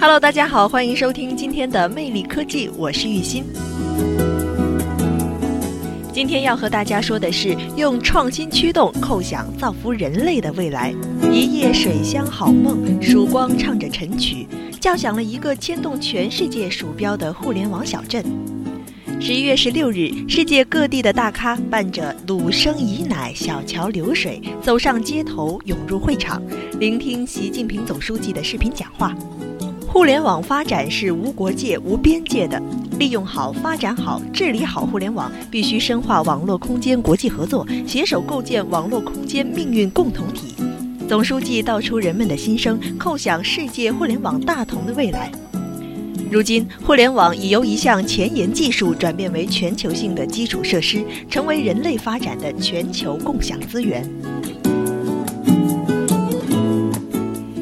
Hello，大家好，欢迎收听今天的魅力科技，我是玉鑫。今天要和大家说的是，用创新驱动，叩响造福人类的未来。一夜水乡好梦，曙光唱着晨曲，叫响了一个牵动全世界鼠标的互联网小镇。十一月十六日，世界各地的大咖伴着鲁生宜奶、小桥流水，走上街头，涌入会场，聆听习近平总书记的视频讲话。互联网发展是无国界、无边界的，利用好、发展好、治理好互联网，必须深化网络空间国际合作，携手构建网络空间命运共同体。总书记道出人们的心声，叩响世界互联网大同的未来。如今，互联网已由一项前沿技术转变为全球性的基础设施，成为人类发展的全球共享资源。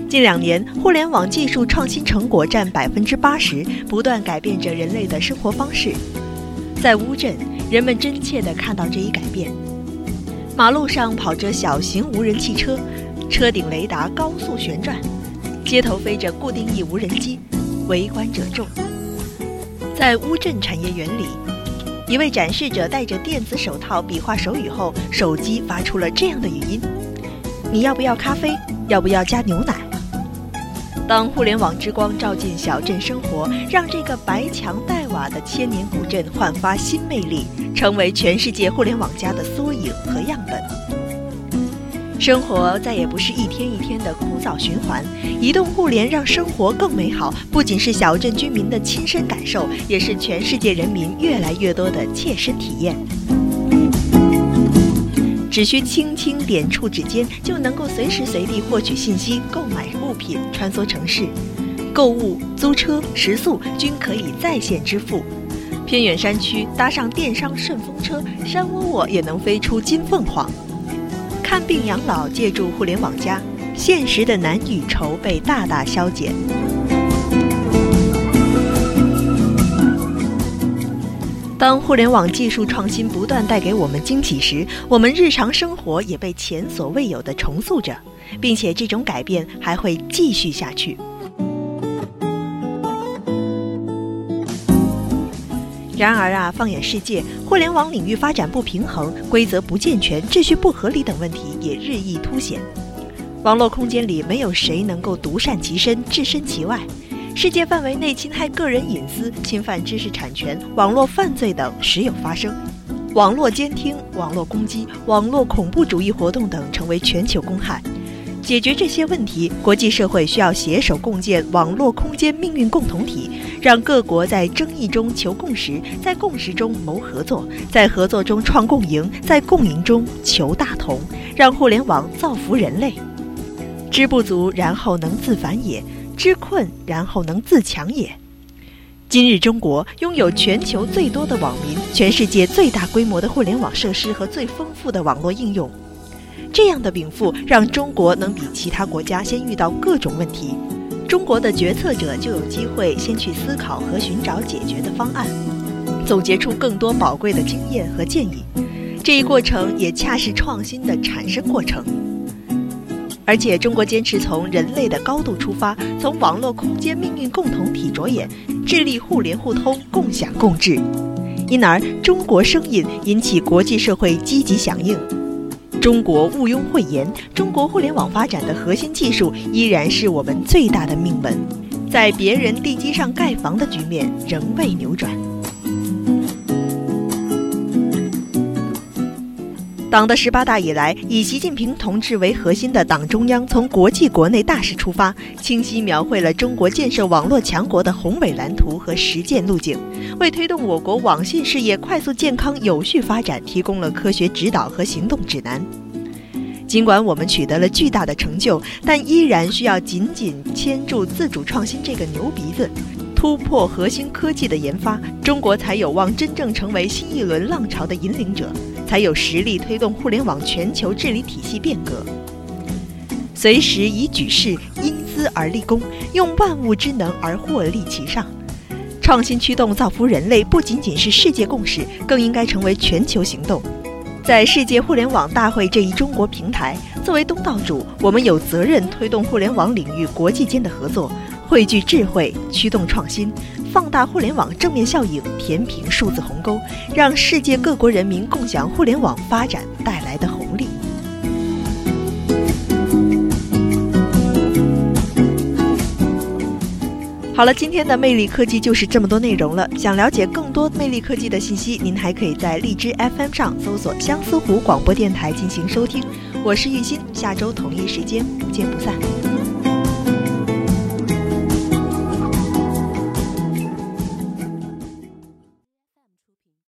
近两年，互联网技术创新成果占百分之八十，不断改变着人类的生活方式。在乌镇，人们真切地看到这一改变：马路上跑着小型无人汽车，车顶雷达高速旋转；街头飞着固定翼无人机，围观者众。在乌镇产业园里，一位展示者戴着电子手套比划手语后，手机发出了这样的语音：“你要不要咖啡？要不要加牛奶？”当互联网之光照进小镇生活，让这个白墙黛瓦的千年古镇焕发新魅力，成为全世界互联网加的缩影和样本。生活再也不是一天一天的枯燥循环，移动互联让生活更美好，不仅是小镇居民的亲身感受，也是全世界人民越来越多的切身体验。只需轻轻点触指尖，就能够随时随地获取信息、购买品、穿梭城市、购物、租车、食宿均可以在线支付。偏远山区搭上电商顺风车，山窝窝也能飞出金凤凰。看病养老借助互联网加，现实的难与愁被大大消减。当互联网技术创新不断带给我们惊喜时，我们日常生活也被前所未有的重塑着，并且这种改变还会继续下去。然而啊，放眼世界，互联网领域发展不平衡、规则不健全、秩序不合理等问题也日益凸显。网络空间里没有谁能够独善其身、置身其外。世界范围内侵害个人隐私、侵犯知识产权、网络犯罪等时有发生，网络监听、网络攻击、网络恐怖主义活动等成为全球公害。解决这些问题，国际社会需要携手共建网络空间命运共同体，让各国在争议中求共识，在共识中谋合作，在合作中创共赢，在共赢中求大同，让互联网造福人类。知不足，然后能自反也。知困，然后能自强也。今日中国拥有全球最多的网民，全世界最大规模的互联网设施和最丰富的网络应用，这样的禀赋让中国能比其他国家先遇到各种问题，中国的决策者就有机会先去思考和寻找解决的方案，总结出更多宝贵的经验和建议。这一过程也恰是创新的产生过程。而且，中国坚持从人类的高度出发，从网络空间命运共同体着眼，致力互联互通、共享共治。因而，中国声音引起国际社会积极响应。中国毋庸讳言，中国互联网发展的核心技术依然是我们最大的命门，在别人地基上盖房的局面仍未扭转。党的十八大以来，以习近平同志为核心的党中央从国际国内大势出发，清晰描绘了中国建设网络强国的宏伟蓝图和实践路径，为推动我国网信事业快速、健康、有序发展提供了科学指导和行动指南。尽管我们取得了巨大的成就，但依然需要紧紧牵住自主创新这个牛鼻子。突破核心科技的研发，中国才有望真正成为新一轮浪潮的引领者，才有实力推动互联网全球治理体系变革。随时以举世因资而立功，用万物之能而获利其上。创新驱动造福人类，不仅仅是世界共识，更应该成为全球行动。在世界互联网大会这一中国平台，作为东道主，我们有责任推动互联网领域国际间的合作，汇聚智慧，驱动创新，放大互联网正面效应，填平数字鸿沟，让世界各国人民共享互联网发展带来的红利。好了，今天的魅力科技就是这么多内容了。想了解更多魅力科技的信息，您还可以在荔枝 FM 上搜索相思湖广播电台进行收听。我是玉鑫，下周同一时间不见不散。